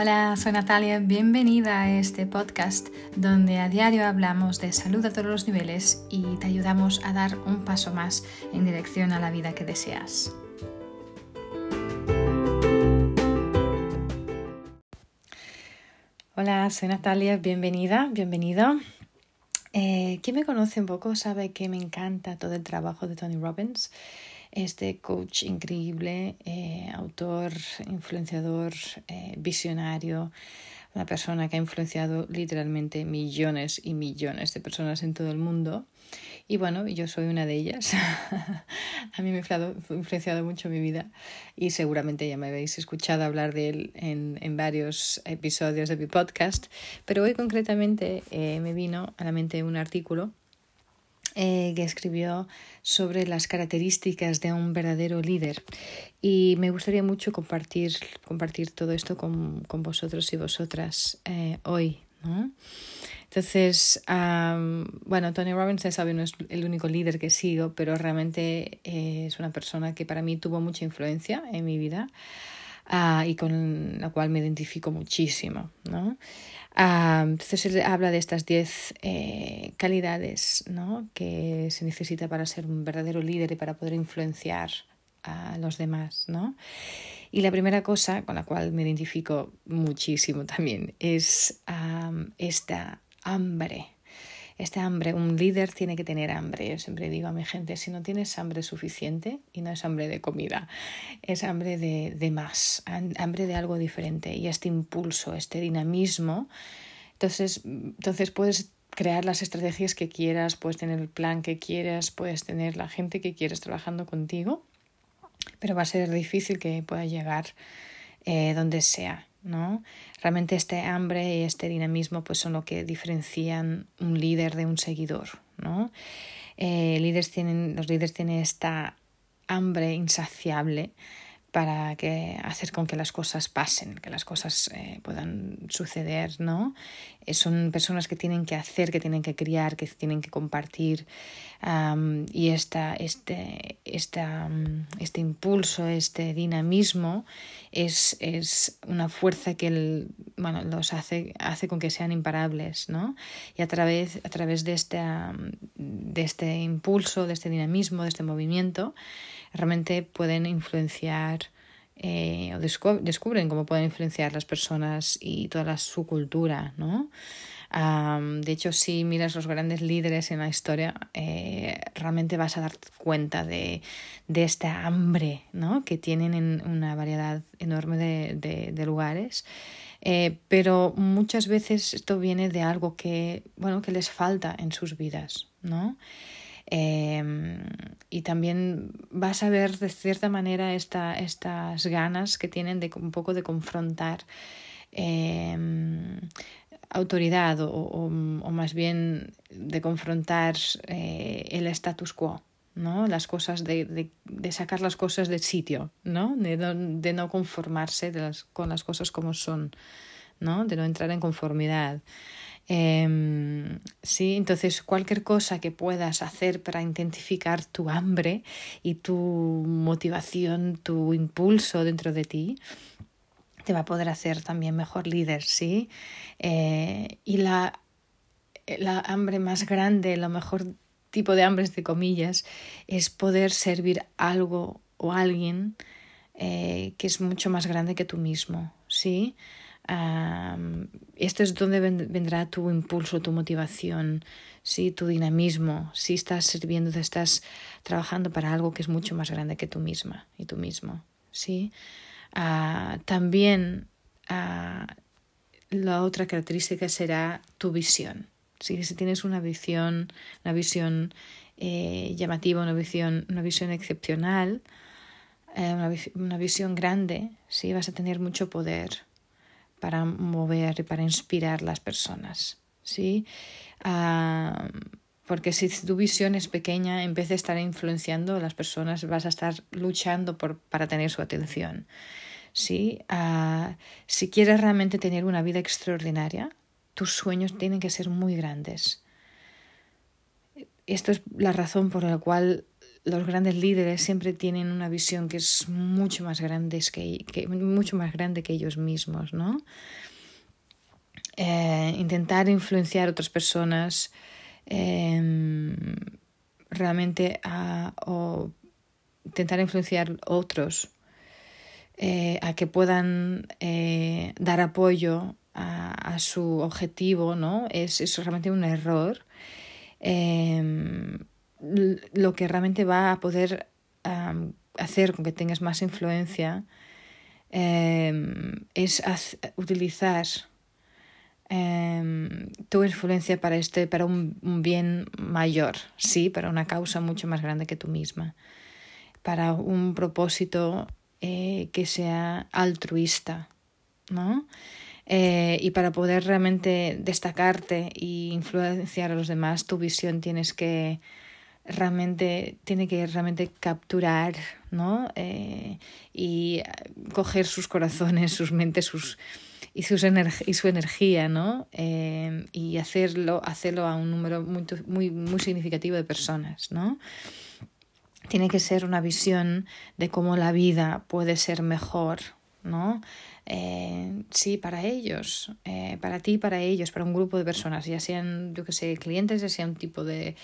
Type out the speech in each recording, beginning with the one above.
Hola, soy Natalia, bienvenida a este podcast donde a diario hablamos de salud a todos los niveles y te ayudamos a dar un paso más en dirección a la vida que deseas. Hola, soy Natalia, bienvenida, bienvenido. Eh, quien me conoce un poco sabe que me encanta todo el trabajo de Tony Robbins este coach increíble, eh, autor, influenciador, eh, visionario, una persona que ha influenciado literalmente millones y millones de personas en todo el mundo. Y bueno, yo soy una de ellas. a mí me ha influenciado mucho mi vida y seguramente ya me habéis escuchado hablar de él en, en varios episodios de mi podcast. Pero hoy concretamente eh, me vino a la mente un artículo eh, que escribió sobre las características de un verdadero líder. Y me gustaría mucho compartir, compartir todo esto con, con vosotros y vosotras eh, hoy. ¿no? Entonces, bueno, Tony Robbins, ya sabe, no es el único líder que sigo, pero realmente eh, es una persona que para mí tuvo mucha influencia en mi vida. Ah, y con la cual me identifico muchísimo. ¿no? Ah, entonces él habla de estas 10 eh, calidades ¿no? que se necesita para ser un verdadero líder y para poder influenciar a los demás. ¿no? Y la primera cosa con la cual me identifico muchísimo también es esta hambre este hambre, un líder tiene que tener hambre. Yo siempre digo a mi gente, si no tienes hambre suficiente, y no es hambre de comida, es hambre de, de más, hambre de algo diferente. Y este impulso, este dinamismo, entonces, entonces puedes crear las estrategias que quieras, puedes tener el plan que quieras, puedes tener la gente que quieras trabajando contigo, pero va a ser difícil que pueda llegar eh, donde sea. ¿No? Realmente este hambre y este dinamismo pues son lo que diferencian un líder de un seguidor, ¿no? Eh, líderes tienen, los líderes tienen esta hambre insaciable para que hacer con que las cosas pasen, que las cosas eh, puedan suceder, ¿no? Eh, son personas que tienen que hacer, que tienen que criar, que tienen que compartir y esta, este, esta, este impulso, este dinamismo es, es una fuerza que el, bueno, los hace, hace con que sean imparables, ¿no? Y a través, a través de, este, de este impulso, de este dinamismo, de este movimiento, realmente pueden influenciar eh, o descubren cómo pueden influenciar las personas y toda su cultura, ¿no? de hecho, si miras los grandes líderes en la historia, eh, realmente vas a dar cuenta de, de esta hambre ¿no? que tienen en una variedad enorme de, de, lugares. Eh, pero muchas veces esto viene de algo que, bueno, que les falta en sus vidas, ¿no? Em, y también vas a ver de cierta manera esta, estas ganas que tienen de un poco de confrontar em, autoridad o, o, más bien de confrontar eh, el status quo. ¿no? Las cosas de, de, sacar las cosas del sitio, ¿no? De, de no conformarse con las cosas como son, ¿no? De no entrar en conformidad. Eh, sí, entonces cualquier cosa que puedas hacer para identificar tu hambre y tu motivación, tu impulso dentro de ti, te va a poder hacer también mejor líder, ¿sí? Eh, y la, la hambre más grande, lo mejor tipo de hambre, de comillas, es poder servir algo o alguien eh, que es mucho más grande que tú mismo, ¿sí? Esto es donde vendrá tu impulso, tu motivación, ¿sí? tu dinamismo, si estás sirviendo, estás trabajando para algo que es mucho más grande que tú misma y tú mismo. ¿sí? Ah, también uh, la otra característica será tu visión. Si tienes una visión, una visión eh, llamativa, una visión, una visión excepcional, eh, una, una, visión grande, ¿sí? vas a tener mucho poder para mover y para inspirar las personas. ¿sí? Ah, porque si tu visión es pequeña, en vez de estar influenciando a las personas, vas a estar luchando por, para tener su atención. ¿sí? Ah, si quieres realmente tener una vida extraordinaria, tus sueños tienen que ser muy grandes. Esto es la razón por la cual los grandes líderes siempre tienen una visión que es mucho más grande que, mucho más grande que ellos mismos, ¿no? Eh, intentar influenciar a otras personas em, realmente a, o intentar influenciar a otros eh, a que puedan eh, dar apoyo a, su objetivo, ¿no? Es, es realmente un error. Em, lo que realmente va a poder hacer con que tengas más influencia em, es utilizar em, tu influencia para este para un, bien mayor sí para una causa mucho más grande que tú misma. Para un propósito eh, que sea altruista no eh, y para poder realmente destacarte e influenciar a los demás tu visión tienes que realmente tiene que realmente capturar ¿no? Eh, y coger sus corazones, sus mentes, sus y, sus y su energía, ¿no? Eh, y hacerlo, hacerlo a un número muy, muy, muy significativo de personas, ¿no? Tiene que ser una visión de cómo la vida puede ser mejor, ¿no? Eh, sí, para ellos, eh, para ti, para ellos, para un grupo de personas, ya sean, yo que sé, clientes, ya sea un tipo de,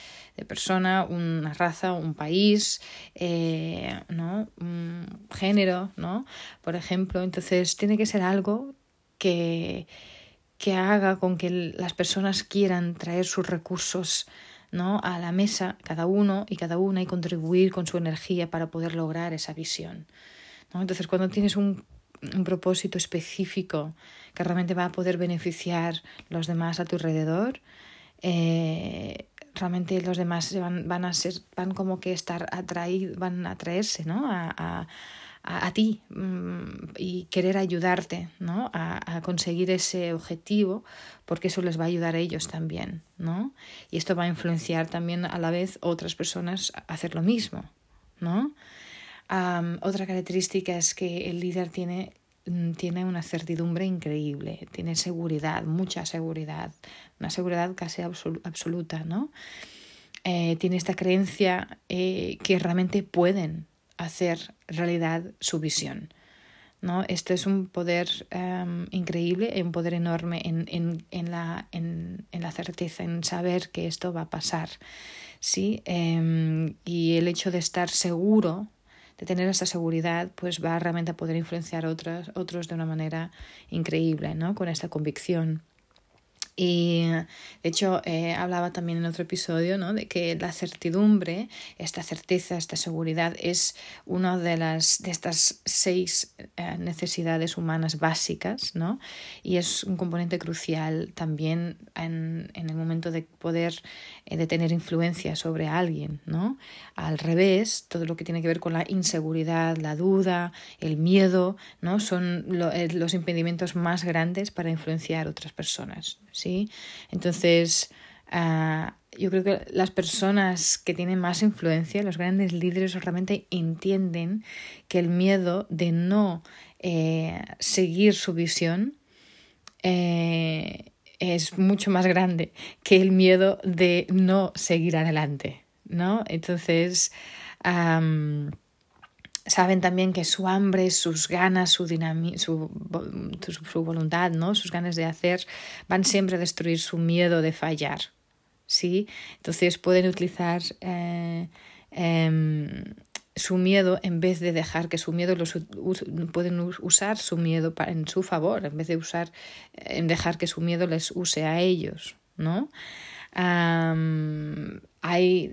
persona, una raza, un país, eh, ¿no? Un género, ¿no? Por ejemplo, entonces tiene que ser algo que, que haga con que las personas quieran traer sus recursos ¿no? a la mesa, cada uno y cada una, y contribuir con su energía para poder lograr esa visión. ¿no? Entonces, cuando tienes un un propósito específico que realmente va a poder beneficiar los demás a tu alrededor, eh, realmente los demás van, van, a ser, van como que estar atraídos, van a atraerse ¿no? a, a, a, ti mm, y querer ayudarte ¿no? a, a, conseguir ese objetivo porque eso les va a ayudar a ellos también. ¿no? Y esto va a influenciar también a la vez otras personas a hacer lo mismo. ¿no? Otra característica es que el líder tiene, mm, tiene una certidumbre increíble, tiene seguridad, mucha seguridad, una seguridad casi absoluta, ¿no? Eh, tiene esta creencia eh, que realmente pueden hacer realidad su visión. ¿no? Esto es un poder increíble, un poder enorme en, en, en, la, en, la certeza, en saber que esto va a pasar. ¿sí? Em, y el hecho de estar seguro tener esa seguridad, pues va realmente a poder influenciar a otros, otros de una manera increíble, ¿no? Con esta convicción. Y de hecho, eh, hablaba también en otro episodio ¿no? de que la certidumbre, esta certeza, esta seguridad es una de, las, de estas seis eh, necesidades humanas básicas ¿no? y es un componente crucial también en, en el momento de poder eh, de tener influencia sobre alguien. ¿no? Al revés, todo lo que tiene que ver con la inseguridad, la duda, el miedo, ¿no? son los impedimentos más grandes para influenciar a otras personas. Entonces, ah, yo creo que las personas que tienen más influencia, los grandes líderes, realmente entienden que el miedo de no eh, seguir su visión eh, es mucho más grande que el miedo de no seguir adelante, ¿no? Entonces, saben también que su hambre, sus ganas, su, su, su, voluntad, ¿no? sus ganas de hacer, van siempre a destruir su miedo de fallar. ¿sí? Entonces pueden utilizar eh, em, su miedo en vez de dejar que su miedo los pueden usar su miedo en su favor, en vez de usar en dejar que su miedo les use a ellos, ¿no?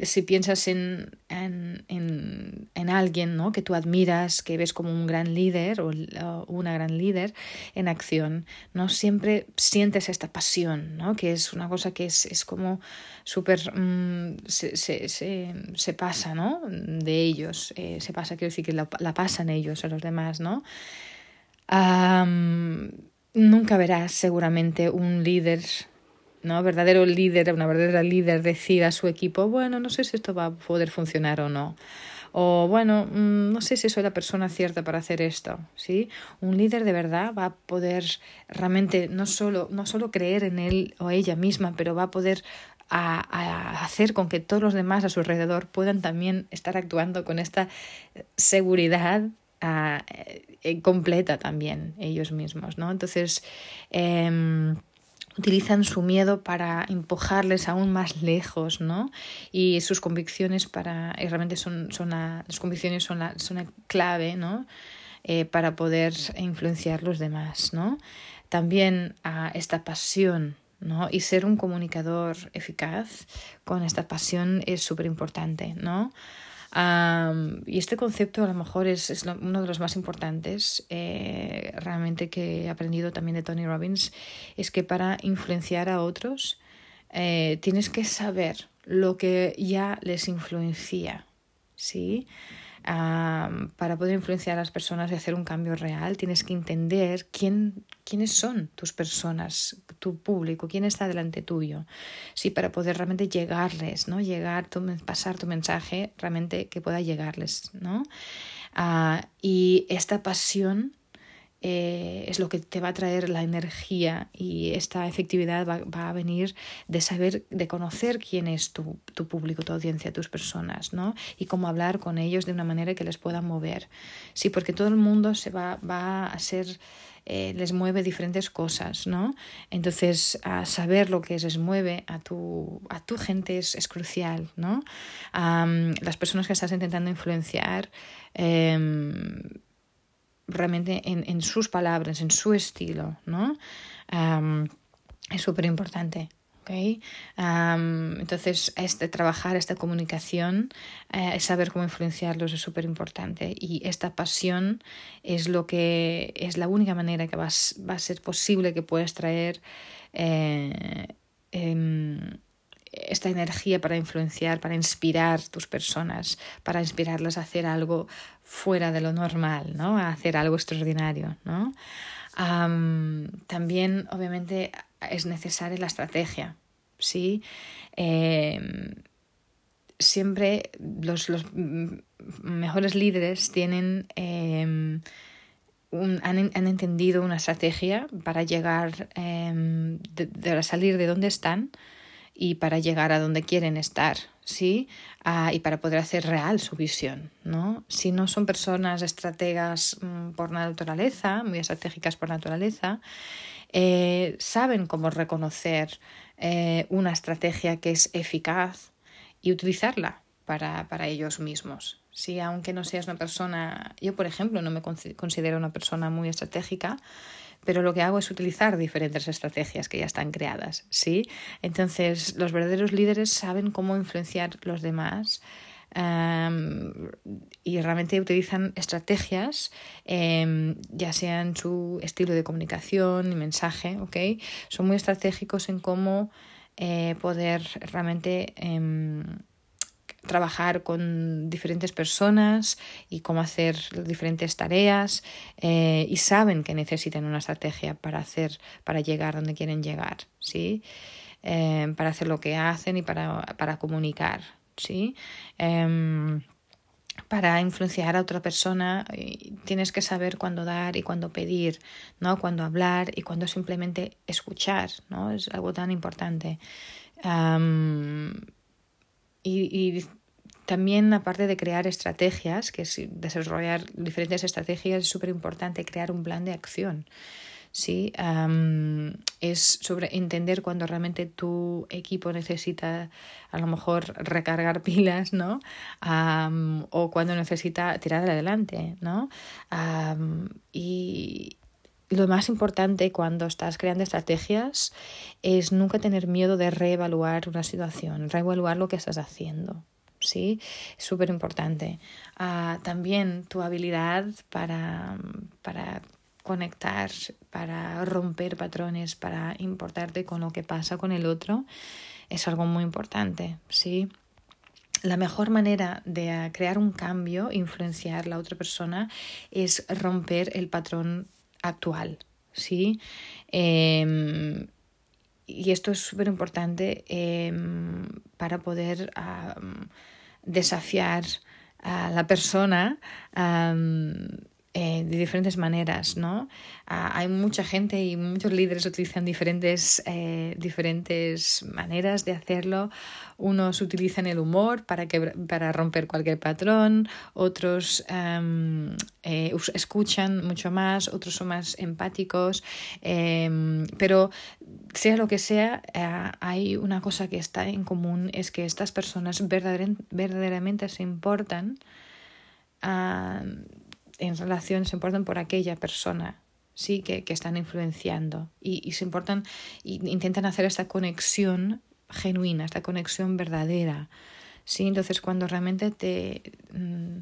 Si piensas en, en, en, en, alguien ¿no? que tú admiras, que ves como un gran líder o, una gran líder en acción, ¿no? siempre sientes esta pasión, ¿no? que es una cosa que es, es como súper... Mm, se, se, se, se, pasa ¿no? de ellos, eh, se pasa, quiero decir que la, la, pasan ellos a los demás. ¿no? nunca verás seguramente un líder ¿no? verdadero líder, una verdadera líder decida a su equipo, bueno, no sé si esto va a poder funcionar o no. O bueno, mm, no sé si soy la persona cierta para hacer esto, ¿sí? Un líder de verdad va a poder realmente no solo, no solo creer en él o ella misma, pero va a poder a, hacer con que todos los demás a su alrededor puedan también estar actuando con esta seguridad eh, completa también ellos mismos, ¿no? Entonces, em, utilizan su miedo para empujarles aún más lejos, ¿no? Y sus convicciones para, y realmente son, son las convicciones son la, la clave, ¿no? Eh, para poder influenciar los demás, ¿no? También a esta pasión, ¿no? Y ser un comunicador eficaz con esta pasión es súper importante, ¿no? Y este concepto a lo mejor es, es uno de los más importantes eh, realmente que he aprendido también de Tony Robbins, es que para influenciar a otros eh, tienes que saber lo que ya les influencia, ¿sí? Para poder influenciar a las personas y hacer un cambio real, tienes que entender quién, quiénes son tus personas, tu público, quién está delante tuyo. Sí, para poder realmente llegarles, ¿no? Llegar, pasar tu mensaje realmente que pueda llegarles, ¿no? Ah, y esta pasión eh, es lo que te va a traer la energía y esta efectividad va, a venir de saber, de conocer quién es tu, tu, público, tu audiencia, tus personas, ¿no? Y cómo hablar con ellos de una manera que les pueda mover. Sí, porque todo el mundo se va, va a ser... Eh, les mueve diferentes cosas, ¿no? Entonces, a saber lo que les mueve a tu, a tu gente es, es crucial, ¿no? las personas que estás intentando influenciar, em, realmente en, en sus palabras, en su estilo, ¿no? es súper importante. ¿okay? entonces, este, trabajar esta comunicación, eh, saber cómo influenciarlos es súper importante. Y esta pasión es lo que es la única manera que va, va a ser posible que puedas traer eh, em, esta energía para influenciar, para inspirar tus personas, para inspirarlas a hacer algo fuera de lo normal, ¿no? A hacer algo extraordinario, ¿no? también, obviamente, es necesaria la estrategia, ¿sí? Em, siempre los, los, mejores líderes tienen... Em, han, han, entendido una estrategia para llegar, eh, de, salir de donde están y para llegar a donde quieren estar, ¿sí? Ah, y para poder hacer real su visión, ¿no? Si no son personas estrategas mm, por naturaleza, muy estratégicas por naturaleza, eh, saben cómo reconocer eh, una estrategia que es eficaz y utilizarla para, para ellos mismos. Si aunque no seas una persona, yo por ejemplo no me considero una persona muy estratégica, pero lo que hago es utilizar diferentes estrategias que ya están creadas, ¿sí? Entonces, los verdaderos líderes saben cómo influenciar los demás em, y realmente utilizan estrategias, em, ya sea en su estilo de comunicación y mensaje, ¿ok? Son muy estratégicos en cómo eh, poder realmente em, trabajar con diferentes personas y cómo hacer diferentes tareas eh, y saben que necesitan una estrategia para hacer para llegar donde quieren llegar sí eh, para hacer lo que hacen y para, para comunicar sí em, para influenciar a otra persona tienes que saber cuándo dar y cuándo pedir, ¿no? Cuándo hablar y cuándo simplemente escuchar, ¿no? Es algo tan importante. Y, también, aparte de crear estrategias, que es desarrollar diferentes estrategias, es súper importante crear un plan de acción. ¿sí? es sobre entender cuando realmente tu equipo necesita a lo mejor recargar pilas, ¿no? o cuando necesita tirar adelante, ¿no? y, lo más importante cuando estás creando estrategias es nunca tener miedo de reevaluar una situación, reevaluar lo que estás haciendo. ¿sí? Es súper importante. Ah, también tu habilidad para, para conectar, para romper patrones, para importarte con lo que pasa con el otro, es algo muy importante, ¿sí? La mejor manera de crear un cambio, influenciar a la otra persona, es romper el patrón actual, ¿sí? Em, y esto es súper importante em, para poder desafiar a la persona eh, de diferentes maneras, ¿no? Ah, hay mucha gente y muchos líderes utilizan diferentes, eh, diferentes maneras de hacerlo. Unos utilizan el humor para, que, para romper cualquier patrón, otros eh, escuchan mucho más, otros son más empáticos, em, pero sea lo que sea, hay una cosa que está en común, es que estas personas verdaderamente se importan en relación, se importan por aquella persona sí que, que están influenciando y, y se importan y intentan hacer esta conexión genuina, esta conexión verdadera. ¿sí? Entonces, cuando realmente te, mm,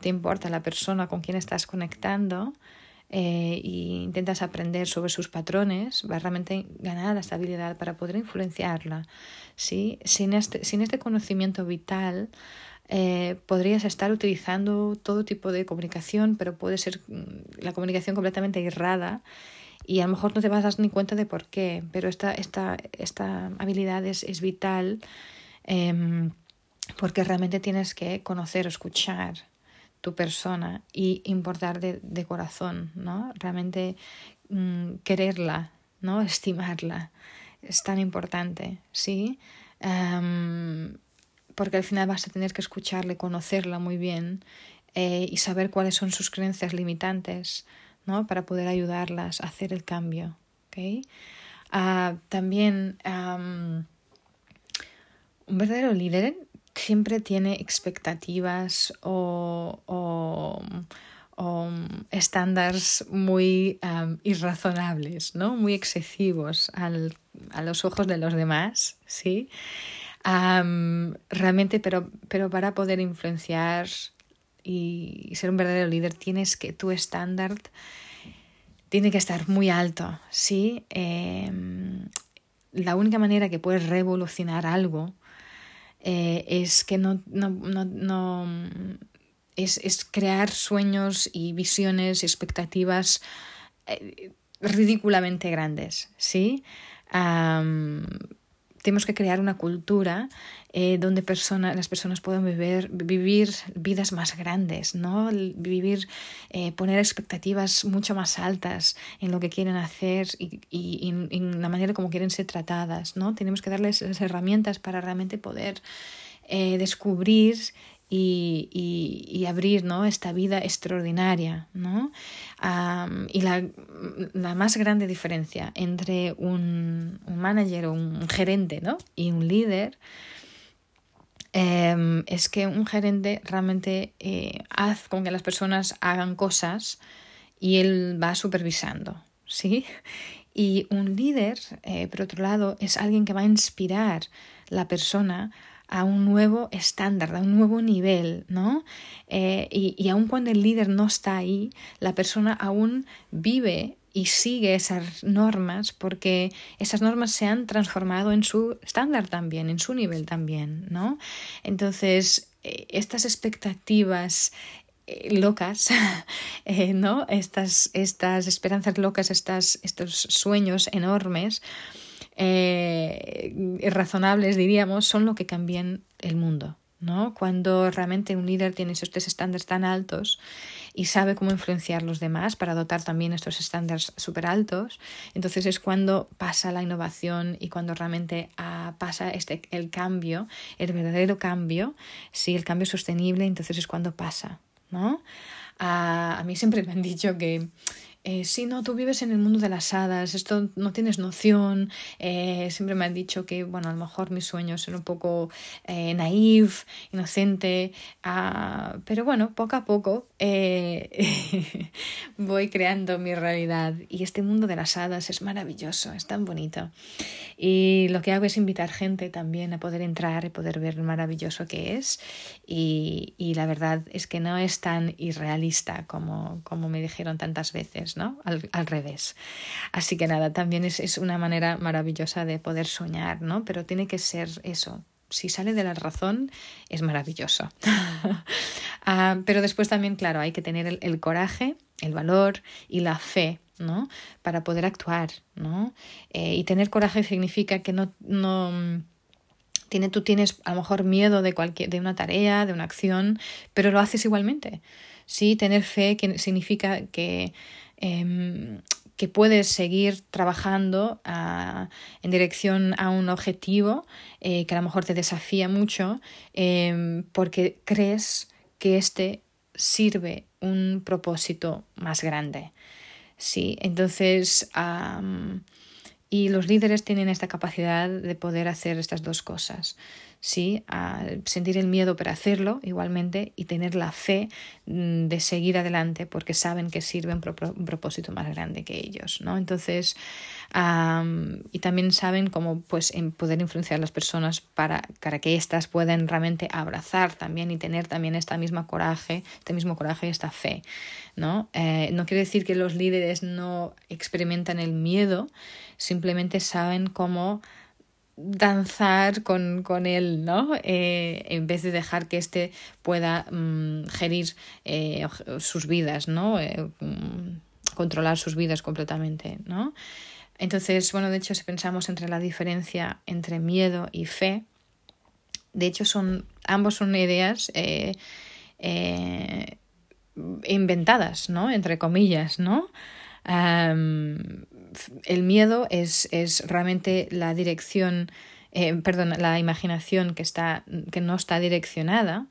te importa la persona con quien estás conectando eh, e intentas aprender sobre sus patrones, vas realmente ganar la estabilidad para poder influenciarla. ¿sí? Sin, este, sin este conocimiento vital, eh, podrías estar utilizando todo tipo de comunicación, pero puede ser mm, la comunicación completamente errada y a lo mejor no te vas a dar ni cuenta de por qué, pero esta, esta, esta habilidad es, es vital eh, porque realmente tienes que conocer escuchar tu persona y importar de, de corazón, ¿no? Realmente mm, quererla, ¿no? Estimarla. Es tan importante, ¿sí? Um, porque al final vas a tener que escucharle, conocerla muy bien eh, y saber cuáles son sus creencias limitantes, ¿no? Para poder ayudarlas a hacer el cambio. Uh, también un verdadero líder siempre tiene expectativas o, o, estándares muy irrazonables, ¿no? Muy excesivos al, a los ojos de los demás, ¿sí? Realmente, pero, pero para poder influenciar y ser un verdadero líder tienes que tu estándar tiene que estar muy alto, ¿sí? Eh, la única manera que puedes revolucionar algo eh, es que no, no, no, es, es, crear sueños y visiones y expectativas eh, ridículamente grandes, ¿sí? Tenemos que crear una cultura eh, donde persona, las personas puedan vivir, vidas más grandes, ¿no? Vivir, eh, poner expectativas mucho más altas en lo que quieren hacer y, en la manera como quieren ser tratadas, ¿no? Tenemos que darles las herramientas para realmente poder eh, descubrir y, y, abrir ¿no? esta vida extraordinaria. ¿no? Y la, la, más grande diferencia entre un, un manager o un gerente ¿no? y un líder eh, es que un gerente realmente eh, hace con que las personas hagan cosas y él va supervisando. ¿sí? Y un líder, eh, por otro lado, es alguien que va a inspirar la persona a un nuevo estándar, a un nuevo nivel, ¿no? Eh, y, y aun cuando el líder no está ahí, la persona aún vive y sigue esas normas porque esas normas se han transformado en su estándar también, en su nivel también, ¿no? Entonces, eh, estas expectativas eh, locas, ¿no? Estas, estas esperanzas locas, estas, estos sueños enormes, eh, irrazonables, diríamos, son lo que cambian el mundo. ¿no? Cuando realmente un líder tiene estos estándares tan altos y sabe cómo influenciar a los demás para dotar también estos estándares súper altos, entonces es cuando pasa la innovación y cuando realmente ah, pasa este, el cambio, el verdadero cambio, sí, el cambio sostenible, entonces es cuando pasa, ¿no? Ah, a mí siempre me han dicho que eh, si no, tú vives en el mundo de las hadas, esto no tienes noción, eh, siempre me han dicho que, bueno, a lo mejor mis sueños son un poco eh, naive, inocente, uh, pero bueno, poco a poco eh, voy creando mi realidad y este mundo de las hadas es maravilloso, es tan bonito. Y lo que hago es invitar gente también a poder entrar y poder ver lo maravilloso que es y, y la verdad es que no es tan irrealista como, como me dijeron tantas veces. ¿No? Al, al revés. Así que nada, también es, es, una manera maravillosa de poder soñar, ¿no? Pero tiene que ser eso. Si sale de la razón, es maravilloso. uh, pero después también, claro, hay que tener el, el coraje, el valor y la fe ¿no? Para poder actuar, ¿no? Eh, y tener coraje significa que no, no tiene, tú tienes a lo mejor miedo de cualquier, de una tarea, de una acción, pero lo haces igualmente. ¿sí? Tener fe que significa que, em, que puedes seguir trabajando ah, en dirección a un objetivo eh, que a lo mejor te desafía mucho em, porque crees que este sirve un propósito más grande. Sí, entonces, y los líderes tienen esta capacidad de poder hacer estas dos cosas. ¿Sí? a sentir el miedo para hacerlo igualmente y tener la fe mm, de seguir adelante porque saben que sirven un propósito más grande que ellos. ¿no? Entonces, y también saben cómo pues, poder influenciar a las personas para, para que éstas puedan realmente abrazar también y tener también esta misma coraje, este mismo coraje y esta fe. ¿no? Eh, no quiere decir que los líderes no experimentan el miedo, simplemente saben cómo danzar con, con él, ¿no? Eh, en vez de dejar que éste pueda mm, gerir eh, sus vidas, ¿no? Eh, mm, controlar sus vidas completamente, ¿no? Entonces, bueno, de hecho, si pensamos entre la diferencia entre miedo y fe, de hecho, son, ambos son ideas inventadas, ¿no? Entre comillas, ¿no? El miedo es, es, realmente la dirección, eh, perdón, la imaginación que, está, que no está direccionada.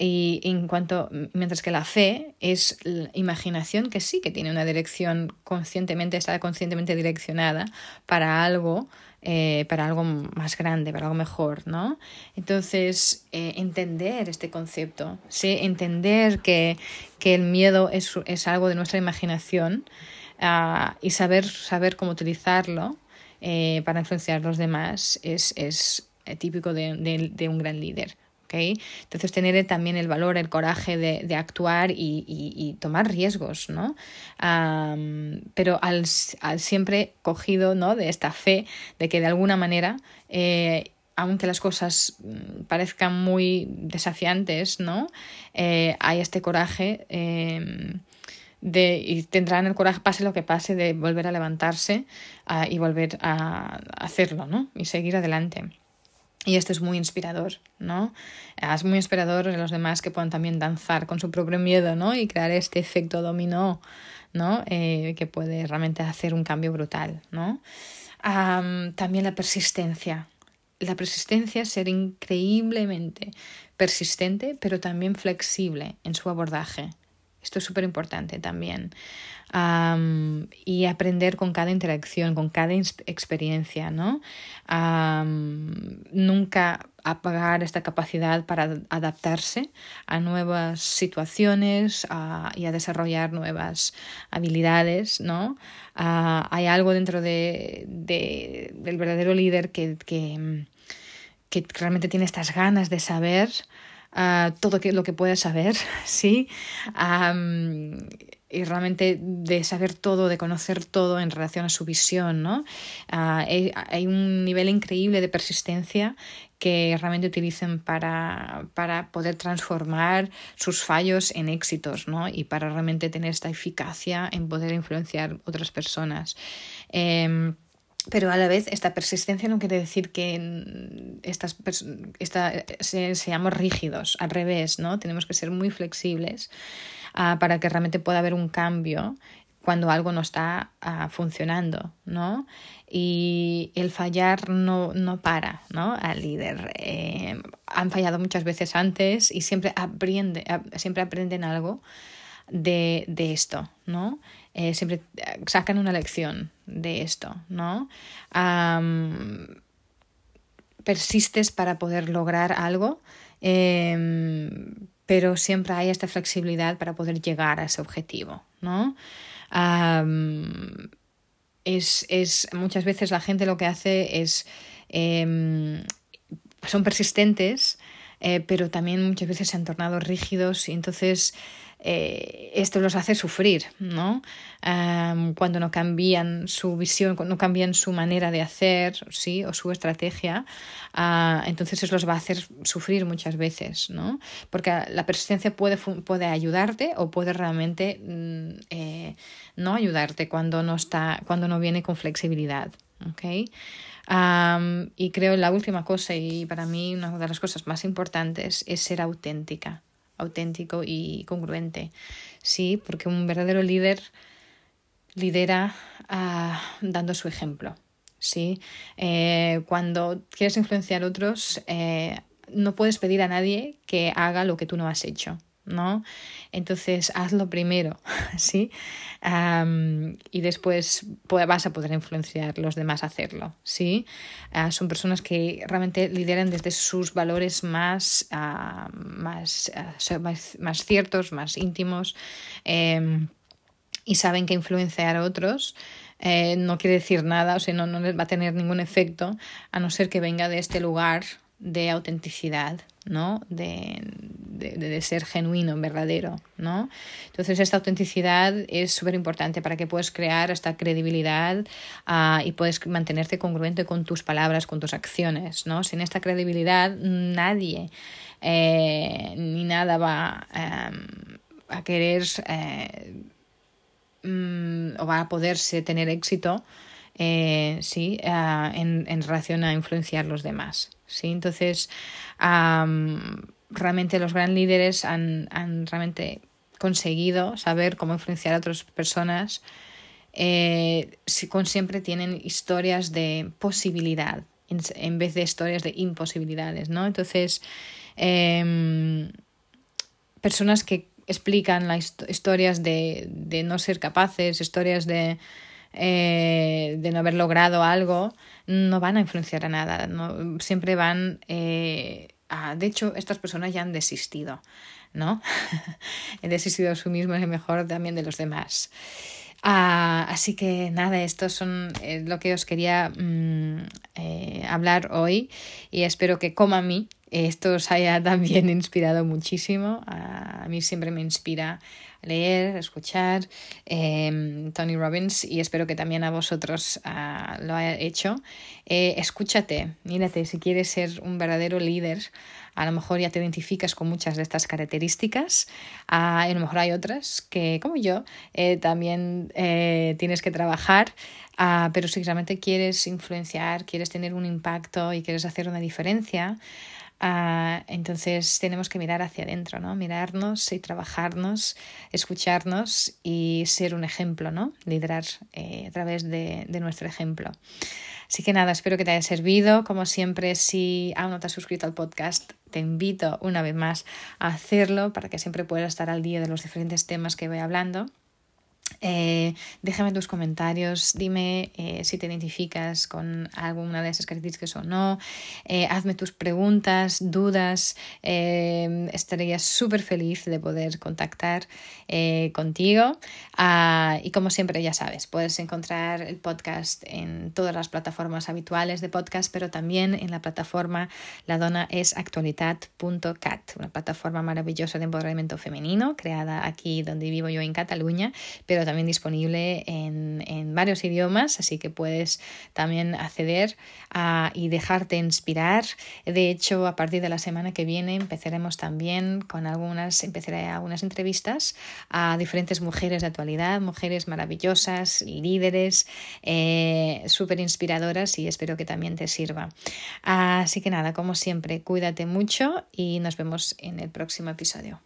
Y en cuanto, mientras que la fe es la imaginación que sí que tiene una dirección conscientemente, está conscientemente direccionada para algo, eh, para algo más grande, para algo mejor, ¿no? Entonces, eh, entender este concepto, ¿sí? entender que, que el miedo es, es algo de nuestra imaginación, Ah, y saber, saber cómo utilizarlo eh, para influenciar a los demás es, es eh, típico de, de, un gran líder. ¿okay? Entonces, tener también el valor, el coraje de, de actuar y, y, tomar riesgos, ¿no? pero al, al, siempre cogido ¿no? de esta fe de que de alguna manera eh, aunque las cosas mm, parezcan muy desafiantes, ¿no? hay este coraje em, de, y tendrán el coraje, pase lo que pase, de volver a levantarse uh, y volver a hacerlo, ¿no? Y seguir adelante. Y esto es muy inspirador, ¿no? Es muy inspirador de los demás que puedan también danzar con su propio miedo, ¿no? Y crear este efecto dominó, ¿no? Eh, que puede realmente hacer un cambio brutal, ¿no? También la persistencia. La persistencia es ser increíblemente persistente, pero también flexible en su abordaje. Esto es súper importante también. y aprender con cada interacción, con cada experiencia, ¿no? nunca apagar esta capacidad para adaptarse a nuevas situaciones y a desarrollar nuevas habilidades, ¿no? hay algo dentro de, del verdadero líder que, que, que realmente tiene estas ganas de saber todo lo que puedes saber, ¿sí? y realmente de saber todo, de conocer todo en relación a su visión, ¿no? hay, un nivel increíble de persistencia que realmente utilizan para, para, poder transformar sus fallos en éxitos, ¿no? Y para realmente tener esta eficacia en poder influenciar otras personas. Em, pero a la vez esta persistencia no quiere decir que estas esta, se, seamos rígidos, al revés, ¿no? Tenemos que ser muy flexibles uh, para que realmente pueda haber un cambio cuando algo no está uh, funcionando, ¿no? Y el fallar no, no para, ¿no? Al líder. Eh, han fallado muchas veces antes y siempre, aprende, siempre aprenden algo de, de esto, ¿no? Eh, siempre eh, sacan una lección de esto, ¿no? persistes para poder lograr algo, em, pero siempre hay esta flexibilidad para poder llegar a ese objetivo, ¿no? es, es, muchas veces la gente lo que hace es em, son persistentes, eh, pero también muchas veces se han tornado rígidos y entonces eh, esto los hace sufrir, ¿no? cuando no cambian su visión, cuando no cambian su manera de hacer, ¿sí? O su estrategia, uh, entonces eso los va a hacer sufrir muchas veces, ¿no? Porque la persistencia puede, puede ayudarte o puede realmente mm, eh, no ayudarte cuando no, está, cuando no viene con flexibilidad, ¿ok? y creo la última cosa, y para mí una de las cosas más importantes, es ser auténtica. Auténtico y congruente. Sí, porque un verdadero líder lidera ah, dando su ejemplo. ¿sí? Eh, cuando quieres influenciar a otros, eh, no puedes pedir a nadie que haga lo que tú no has hecho. ¿No? Entonces, hazlo primero, ¿sí? y después vas a poder influenciar a los demás a hacerlo, ¿sí? Ah, son personas que realmente lideran desde sus valores más, ah, más, más, ciertos, más íntimos em, y saben que influenciar a otros eh, no quiere decir nada, o sea, no, no les va a tener ningún efecto, a no ser que venga de este lugar de autenticidad, ¿no? De, de, ser genuino, verdadero, ¿no? Entonces esta autenticidad es súper importante para que puedas crear esta credibilidad uh, y puedes mantenerte congruente con tus palabras, con tus acciones, ¿no? Sin esta credibilidad nadie eh, ni nada va um, a querer eh, um, o va a poderse tener éxito eh, sí, uh, en, en, relación a influenciar los demás. ¿sí? Entonces, realmente los gran líderes han, han, realmente conseguido saber cómo influenciar a otras personas. Eh, con, siempre tienen historias de posibilidad en, vez de historias de imposibilidades, ¿no? Entonces, eh, personas que explican las historias de, de, no ser capaces, historias de, eh, de no haber logrado algo, no van a influenciar a nada, no, siempre van eh. De hecho, estas personas ya han desistido, ¿no? He desistido de sí mismo y mejor también de los demás. Ah, así que nada, esto son eh, lo que os quería mm, eh, hablar hoy y espero que como a mí esto os haya también inspirado muchísimo. a mí siempre me inspira leer, escuchar em, Tony Robbins y espero que también a vosotros ah, lo haya hecho. Eh, escúchate, mírate, si quieres ser un verdadero líder, a lo mejor ya te identificas con muchas de estas características, ah, a lo mejor hay otras que, como yo, eh, también eh, tienes que trabajar. Ah, pero si realmente quieres influenciar, quieres tener un impacto y quieres hacer una diferencia, Ah, entonces tenemos que mirar hacia adentro, ¿no? Mirarnos y trabajarnos, escucharnos y ser un ejemplo, ¿no? Liderar eh, a través de, de, nuestro ejemplo. Así que nada, espero que te haya servido. Como siempre, si aún no te has suscrito al podcast, te invito una vez más a hacerlo para que siempre puedas estar al día de los diferentes temas que voy hablando. Eh, déjame tus comentarios, dime eh, si te identificas con alguna de esas características o no, eh, hazme tus preguntas, dudas, estaría súper feliz de poder contactar contigo. Ah, y como siempre ya sabes, puedes encontrar el podcast en todas las plataformas habituales de podcast, pero también en la plataforma La Dona es actualidad.cat, una plataforma maravillosa de empoderamiento femenino creada aquí donde vivo yo en Cataluña, pero también disponible en, varios idiomas, así que puedes también acceder a, y dejarte inspirar. De hecho, a partir de la semana que viene empezaremos también con algunas, empezaré algunas entrevistas a diferentes mujeres de actualidad, mujeres maravillosas, líderes, eh, súper inspiradoras y espero que también te sirva. Así que nada, como siempre, cuídate mucho y nos vemos en el próximo episodio.